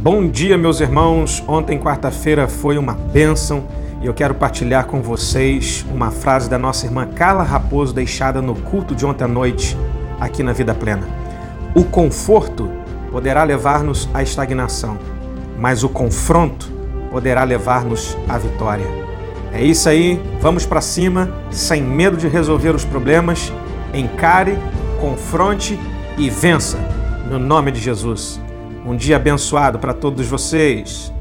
Bom dia, meus irmãos. Ontem, quarta-feira, foi uma bênção e eu quero partilhar com vocês uma frase da nossa irmã Carla Raposo, deixada no culto de ontem à noite, aqui na Vida Plena. O conforto poderá levar-nos à estagnação, mas o confronto poderá levar-nos à vitória. É isso aí, vamos para cima, sem medo de resolver os problemas. Encare, confronte e vença, no nome de Jesus. Um dia abençoado para todos vocês.